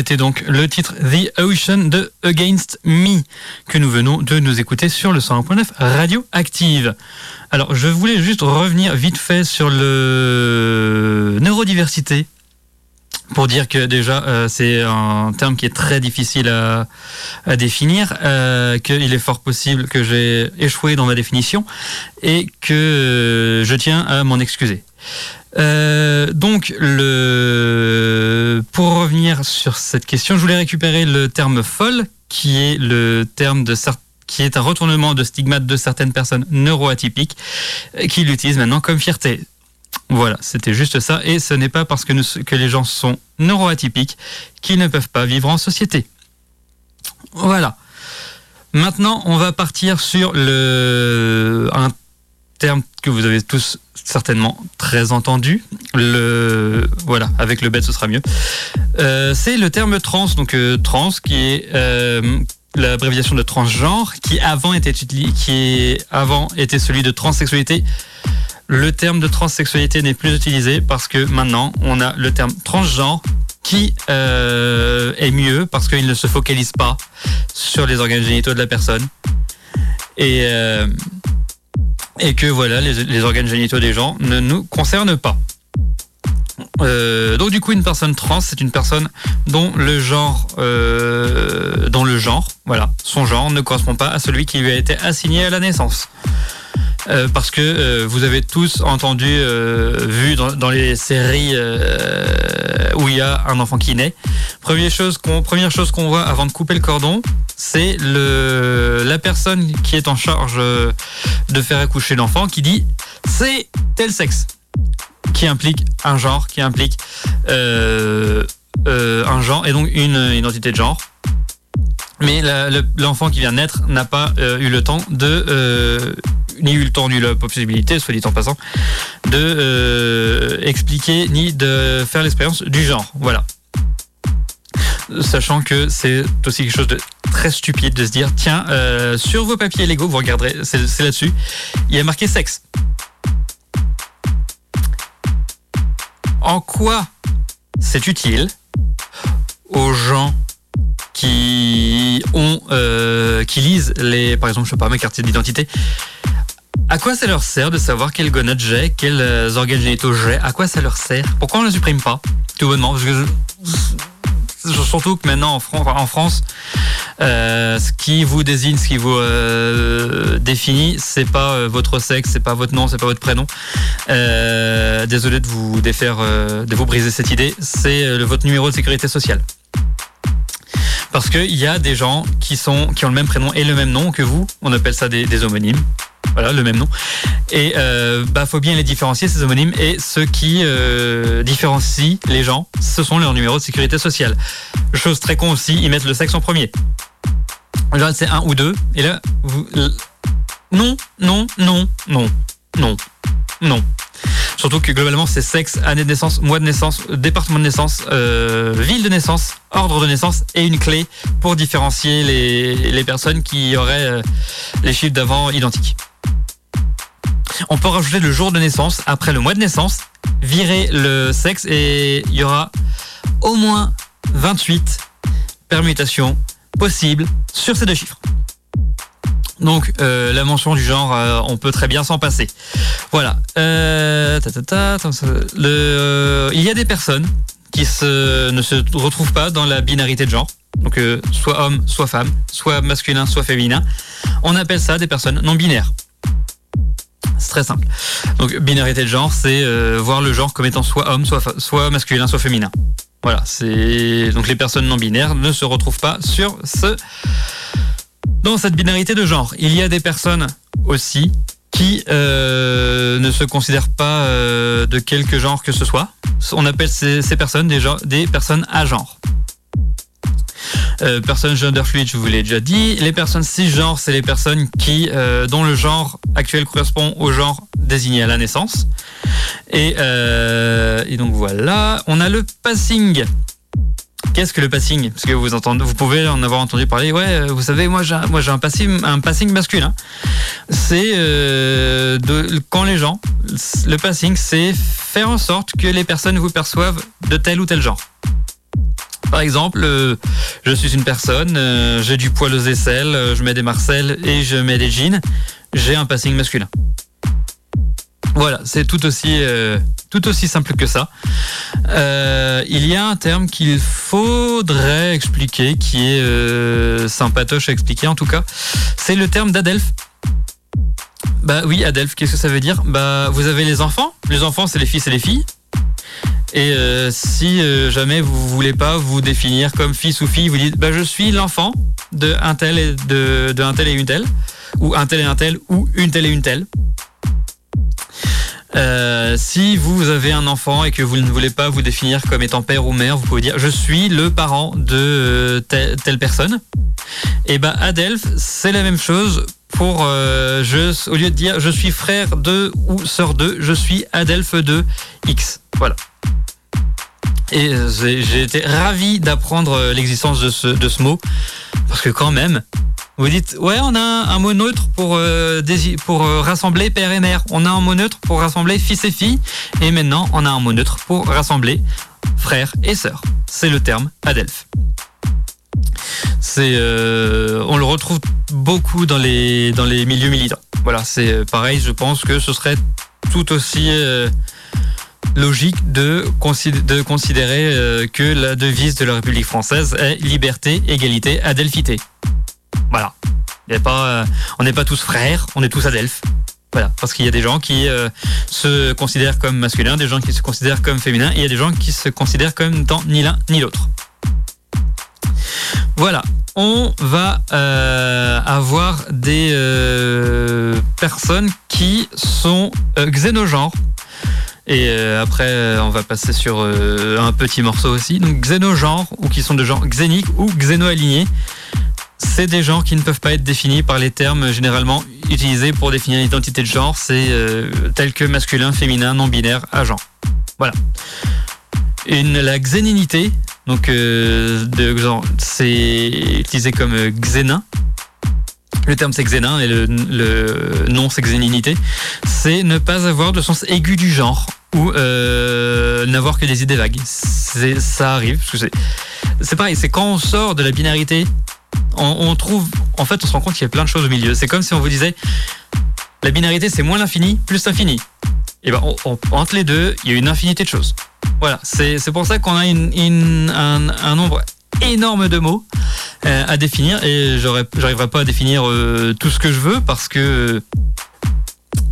C'était donc le titre The Ocean de Against Me que nous venons de nous écouter sur le 101.9 Radio Active. Alors, je voulais juste revenir vite fait sur le neurodiversité pour dire que déjà euh, c'est un terme qui est très difficile à, définir, euh, qu'il est fort possible que j'ai échoué dans ma définition et que je tiens à m'en excuser. Euh, donc, pour revenir sur cette question, je voulais récupérer le terme folle, qui est le terme de qui est un retournement de stigmate de certaines personnes neuroatypiques, qui l'utilisent maintenant comme fierté. Voilà, c'était juste ça. Et ce n'est pas parce que les gens sont neuroatypiques qu'ils ne peuvent pas vivre en société. Voilà. Maintenant, on va partir sur le, un terme que vous avez tous certainement très entendu. Voilà, avec le bête, ce sera mieux. Euh, c'est le terme trans, donc euh, trans, qui est euh, l'abréviation de transgenre, qui avant était, qui avant était celui de transsexualité le terme de transsexualité n'est plus utilisé parce que maintenant on a le terme transgenre qui est mieux parce qu'il ne se focalise pas sur les organes génitaux de la personne et que voilà les, organes génitaux des gens ne nous concernent pas. Euh, donc du coup une personne trans c'est une personne dont le genre dont le genre voilà son genre ne correspond pas à celui qui lui a été assigné à la naissance. Euh, parce que euh, vous avez tous entendu, euh, vu dans, les séries où il y a un enfant qui naît. Première chose qu'on, première chose qu'on voit avant de couper le cordon, c'est le la personne qui est en charge de faire accoucher l'enfant qui dit c'est tel sexe, qui implique un genre, qui implique un genre et donc une identité de genre. Mais l'enfant qui vient naître n'a pas eu le temps de ni eu le temps ni la possibilité, soit dit en passant, de euh, expliquer ni de faire l'expérience du genre. Voilà. Sachant que c'est aussi quelque chose de très stupide de se dire tiens, euh, sur vos papiers légaux, vous regarderez, c'est là-dessus, il y a marqué sexe. En quoi c'est utile aux gens qui ont euh, qui lisent les par exemple je sais pas mes quartiers d'identité à quoi ça leur sert de savoir quel gonade j'ai, quels euh, organes génitaux j'ai? À quoi ça leur sert? Pourquoi on ne le supprime pas? Tout bonnement. Parce que surtout que maintenant en, France, euh, ce qui vous désigne, ce qui vous euh, définit, c'est pas votre sexe, c'est pas votre nom, c'est pas votre prénom. désolé de vous défaire, de vous briser cette idée. C'est votre numéro de sécurité sociale. Parce qu'il y a des gens qui sont qui ont le même prénom et le même nom que vous. On appelle ça des homonymes. Voilà, le même nom. Et euh, bah, faut bien les différencier, ces homonymes. Et ce qui euh, différencie les gens, ce sont leurs numéros de sécurité sociale. Chose très con aussi, ils mettent le sexe en premier. Là, c'est un ou deux. Et là, vous... non, non, non, non, non, non. Surtout que globalement, c'est sexe, année de naissance, mois de naissance, département de naissance, euh, ville de naissance, ordre de naissance et une clé pour différencier les, les personnes qui auraient euh, les chiffres d'avant identiques. On peut rajouter le jour de naissance après le mois de naissance, virer le sexe et il y aura au moins 28 permutations possibles sur ces deux chiffres. Donc euh, la mention du genre, euh, on peut très bien s'en passer. Voilà. Euh, il y a des personnes qui ne se retrouvent pas dans la binarité de genre. Donc soit homme, soit femme, soit masculin, soit féminin. On appelle ça des personnes non binaires. C'est très simple. Donc binarité de genre, c'est euh, voir le genre comme étant soit homme, soit, masculin, soit féminin. Voilà, c'est donc les personnes non binaires ne se retrouvent pas sur ce dans cette binarité de genre. Il y a des personnes aussi qui euh, ne se considèrent pas euh, de quelque genre que ce soit. On appelle ces, personnes des, des personnes à genre. Euh, personnes gender fluid, je vous l'ai déjà dit. Les personnes cisgenres, c'est les personnes qui, euh, dont le genre actuel correspond au genre désigné à la naissance. Et, euh, et donc voilà, on a le passing. Qu'est-ce que le passing? Parce que vous entendez, vous pouvez en avoir entendu parler. Ouais, vous savez, moi j'ai, un passing, un passing masculin. C'est quand les gens, le passing, c'est faire en sorte que les personnes vous perçoivent de tel ou tel genre. Par exemple, euh, je suis une personne, euh, j'ai du poil aux aisselles, euh, je mets des marcelles et je mets des jeans. J'ai un passing masculin. Voilà, c'est tout aussi tout aussi simple que ça. il y a un terme qu'il faudrait expliquer, qui est sympatoche à expliquer en tout cas. C'est le terme d'Adelph. Bah oui, Adelph, qu'est-ce que ça veut dire? Bah vous avez les enfants. Les enfants, c'est les fils et les filles. Et euh, si euh, jamais vous voulez pas vous définir comme fils ou fille, vous dites bah, je suis l'enfant de un tel et de, un tel et une telle, ou un tel et un tel, ou une telle et une telle. Euh, si vous avez un enfant et que vous ne voulez pas vous définir comme étant père ou mère, vous pouvez dire je suis le parent de telle, personne. Et bah Adelph, c'est la même chose pour je, au lieu de dire je suis frère de ou sœur de, je suis Adelph de X. Voilà. Et j'ai été ravi d'apprendre euh, l'existence de ce, mot. Parce que quand même, vous dites, ouais, on a un mot neutre pour, euh, euh, rassembler père et mère. On a un mot neutre pour rassembler fils et fille. Et maintenant, on a un mot neutre pour rassembler frère et sœur. C'est le terme Adelph. C'est, on le retrouve beaucoup dans les, milieux militants. Voilà, c'est pareil, je pense que ce serait tout aussi logique de, considérer euh, que la devise de la République française est liberté, égalité, adelphité. Voilà. euh, on n'est pas tous frères, on est tous adelphes. Voilà, parce qu'il y a des gens qui euh, se considèrent comme masculins, des gens qui se considèrent comme féminins, et il y a des gens qui se considèrent comme tant ni l'un ni l'autre. Voilà, on va avoir des personnes qui sont xénogenres. Et euh, après, euh, on va passer sur euh, un petit morceau aussi. Donc, xénogenres, ou qui sont de genre xéniques ou xénoalignés. C'est des genres qui ne peuvent pas être définis par les termes généralement utilisés pour définir l'identité de genre. C'est tel que masculin, féminin, non binaire, agent. Voilà. La xéninité, donc de genre, c'est utilisé comme xénin. Le terme c'est xénin et le, le nom c'est xéninité. C'est ne pas avoir de sens aigu du genre ou euh, n'avoir que des idées vagues. Ça arrive. C'est pareil, c'est quand on sort de la binarité, on, trouve. En fait, on se rend compte qu'il y a plein de choses au milieu. C'est comme si on vous disait la binarité, c'est moins l'infini plus l'infini. Et ben, entre les deux, il y a une infinité de choses. Voilà, c'est pour ça qu'on a une, un, nombre énorme de mots euh, à définir et j'arriverai pas à définir euh, tout ce que je veux parce que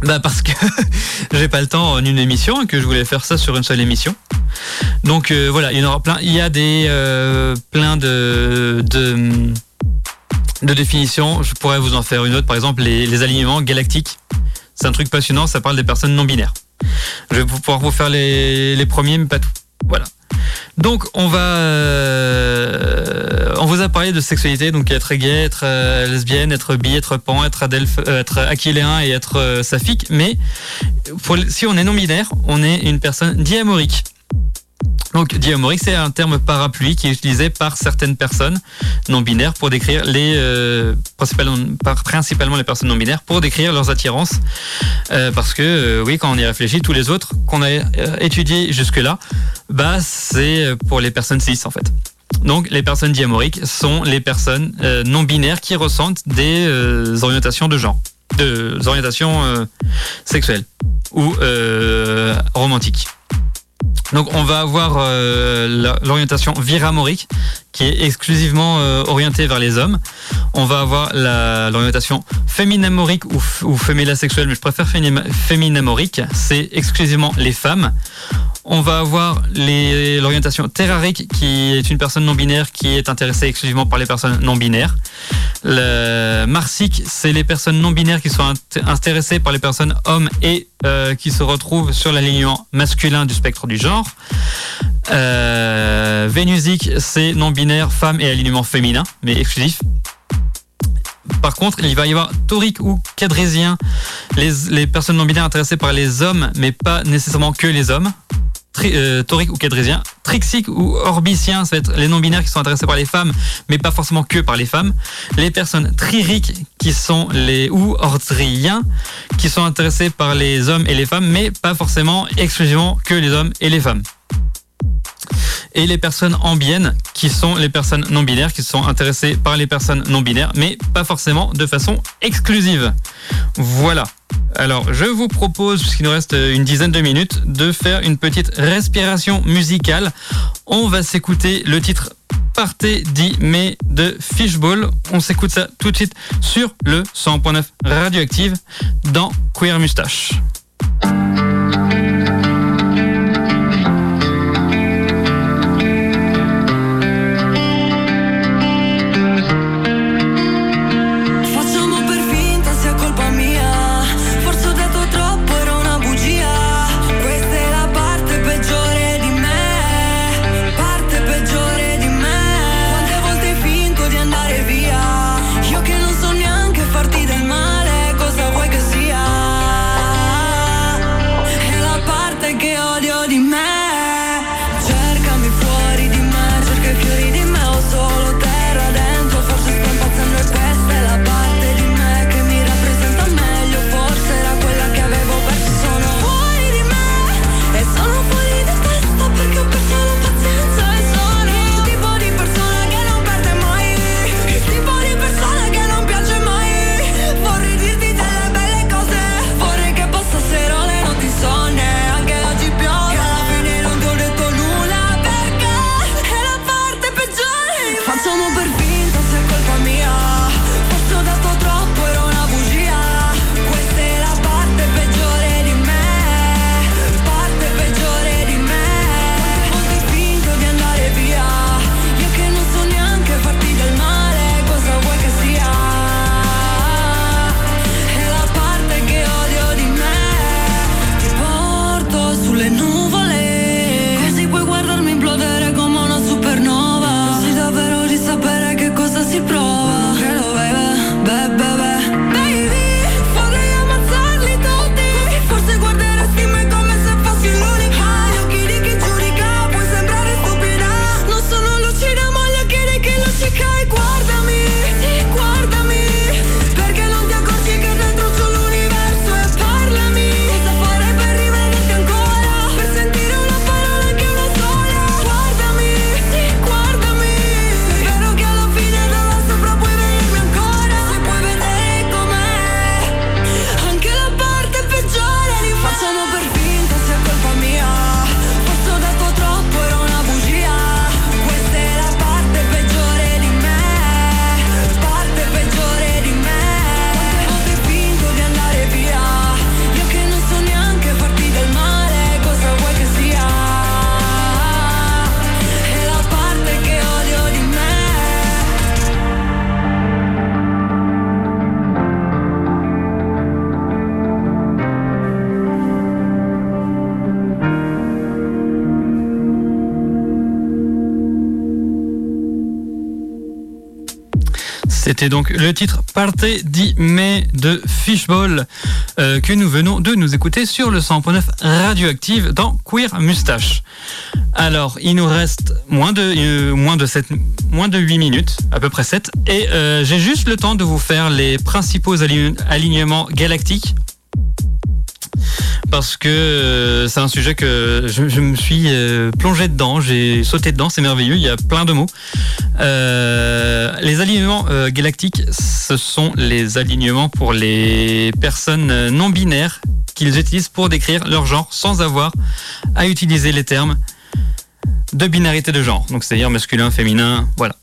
bah parce que <laughs> j'ai pas le temps en une émission et que je voulais faire ça sur une seule émission. Donc euh, voilà, il y en aura plein. Il y a des plein de, de définitions. Je pourrais vous en faire une autre. Par exemple, les, alignements galactiques. C'est un truc passionnant. Ça parle des personnes non binaires. Je vais pouvoir vous faire les, premiers, mais pas tout. Voilà. Donc on va, euh, on vous a parlé de sexualité, donc être gay, être euh, lesbienne, être bi, être pan, être adelph, euh, être aquiléen et être saphique. Mais si on est non binaire, on est une personne diamorique. Donc diamorique, c'est un terme parapluie qui est utilisé par certaines personnes non binaires pour décrire les euh, principalement, principalement les personnes non binaires pour décrire leurs attirances. Euh, parce que euh, oui, quand on y réfléchit, tous les autres qu'on a étudiés jusque là, bah c'est pour les personnes cis en fait. Donc les personnes diamoriques sont les personnes non binaires qui ressentent des orientations de genre, des orientations sexuelles ou romantiques. Donc on va avoir euh, l'orientation viramorique qui est exclusivement euh, orientée vers les hommes. On va avoir l'orientation féminamorique ou, ou sexuelle, mais je préfère féminamorique, c'est exclusivement les femmes. On va avoir l'orientation terrarique qui est une personne non binaire qui est intéressée exclusivement par les personnes non binaires. Le marsique, c'est les personnes non binaires qui sont intéressées par les personnes hommes et euh, qui se retrouvent sur l'alignement masculin du spectre du genre. Euh, vénusique, c'est non binaire, femme et alignement féminin, mais exclusif. Par contre, il va y avoir taurique ou cadrésien, les, les personnes non binaires intéressées par les hommes, mais pas nécessairement que les hommes. Euh, torique ou quadrésien, trixique ou orbicien, ça va être les non-binaires qui sont intéressés par les femmes, mais pas forcément que par les femmes. Les personnes tririques qui sont les ou ordriens, qui sont intéressés par les hommes et les femmes, mais pas forcément exclusivement que les hommes et les femmes. Et les personnes ambiennes, qui sont les personnes non binaires, qui sont intéressées par les personnes non binaires, mais pas forcément de façon exclusive. Voilà. Alors, je vous propose, puisqu'il nous reste une dizaine de minutes, de faire une petite respiration musicale. On va s'écouter le titre Partez 10 mai de Fishball. On s'écoute ça tout de suite sur le 100.9 Radioactive dans Queer Mustache. C'était donc le titre Partez 10 mai de Fishball euh, que nous venons de nous écouter sur le 100.9 radioactive dans Queer Mustache. Alors, il nous reste moins de, euh, moins de, 7, moins de 8 minutes, à peu près 7, et euh, j'ai juste le temps de vous faire les principaux alignements galactiques parce que euh, c'est un sujet que je, me suis euh, plongé dedans, j'ai sauté dedans, c'est merveilleux, il y a plein de mots. Euh, les alignements galactiques, ce sont les alignements pour les personnes non binaires qu'ils utilisent pour décrire leur genre sans avoir à utiliser les termes de binarité de genre, donc c'est-à-dire masculin, féminin, voilà.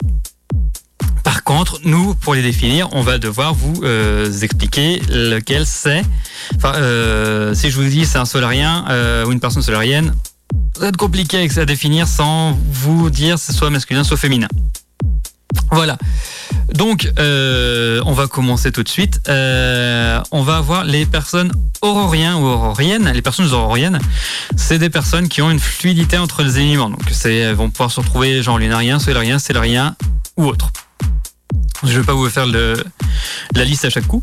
Par contre, nous, pour les définir, on va devoir vous euh, expliquer lequel c'est. Enfin, euh, si je vous dis c'est un solarien euh, ou une personne solarienne, ça va être compliqué à définir sans vous dire c'est soit masculin, soit féminin. Voilà. Donc, on va commencer tout de suite. on va avoir les personnes auroriens ou auroriennes. Les personnes auroriennes, c'est des personnes qui ont une fluidité entre les éléments. Donc, elles vont pouvoir se retrouver genre lunarien, solarien, célérien ou autre. Je ne vais pas vous faire la liste à chaque coup.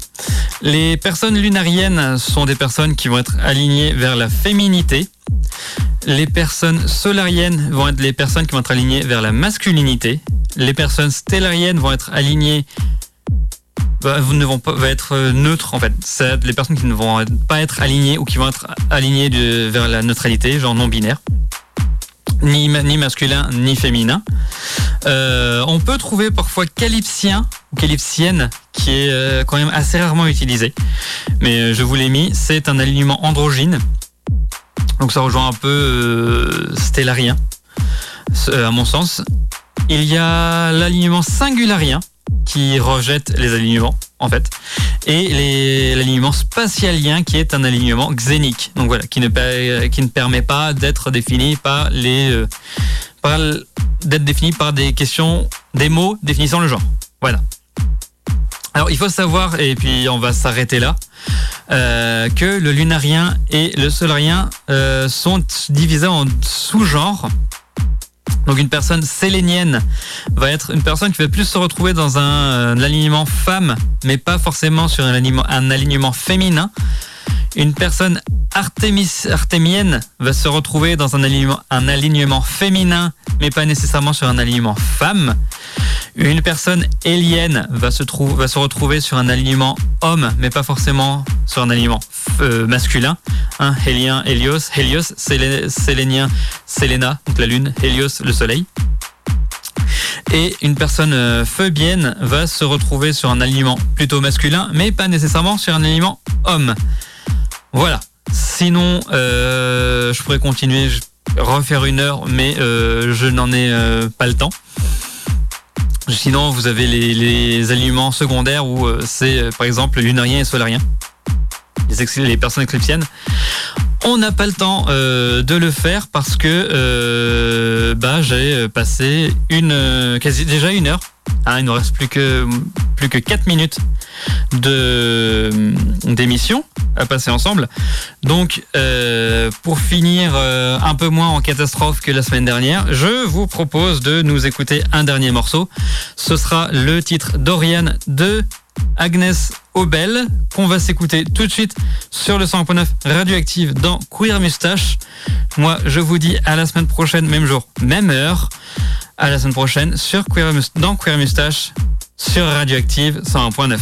Les personnes lunariennes sont des personnes qui vont être alignées vers la féminité. Les personnes solariennes vont être les personnes qui vont être alignées vers la masculinité. Les personnes stellariennes vont être alignées bah, ne vont pas être neutres en fait. C'est les personnes qui ne vont pas être alignées ou qui vont être alignées vers la neutralité, genre non binaire. ni, ni masculin ni féminin. Euh, on peut trouver parfois calypsien ou calypsienne qui est euh, quand même assez rarement utilisé. Mais euh, je vous l'ai mis, c'est un alignement androgyne. Donc ça rejoint un peu stellarien, à mon sens. Il y a l'alignement singularien qui rejette les alignements en fait, et l'alignement spatialien qui est un alignement xénique. Donc voilà, qui ne, qui ne permet pas d'être défini par les d'être défini par des questions, des mots définissant le genre. Voilà. Alors il faut savoir, et puis on va s'arrêter là, euh, que le lunarien et le solarien euh, sont divisés en sous-genres. Donc une personne sélénienne va être une personne qui va plus se retrouver dans un, euh, alignement femme, mais pas forcément sur un alignement féminin. Une personne artémienne va se retrouver dans un alignement, féminin, mais pas nécessairement sur un alignement femme. Une personne hélienne va se, retrouver sur un alignement homme, mais pas forcément sur un alignement euh, masculin. Un hélien, Hélios, Hélios, sélénien, Séléna, la lune, Hélios, le soleil. Et une personne euh, pheubienne va se retrouver sur un alignement plutôt masculin, mais pas nécessairement sur un alignement homme. Voilà. Sinon, euh, je pourrais continuer, refaire une heure, mais je n'en ai pas le temps. Sinon, vous avez les, aliments secondaires où euh, c'est euh, par exemple lunarien et solarien, les, les personnes éclipsiennes. On n'a pas le temps euh, de le faire parce que bah, j'ai passé une quasi déjà une heure. Hein, il ne reste plus que plus que 4 minutes d'émission à passer ensemble. Donc, euh, pour finir euh, un peu moins en catastrophe que la semaine dernière, je vous propose de nous écouter un dernier morceau. Ce sera le titre Dorian de Agnès Obel, qu'on va s'écouter tout de suite sur le 100.9 Radioactive dans Queer Mustache. Moi, je vous dis à la semaine prochaine, même jour, même heure. À la semaine prochaine sur dans Queer Mustache sur Radioactive 101.9.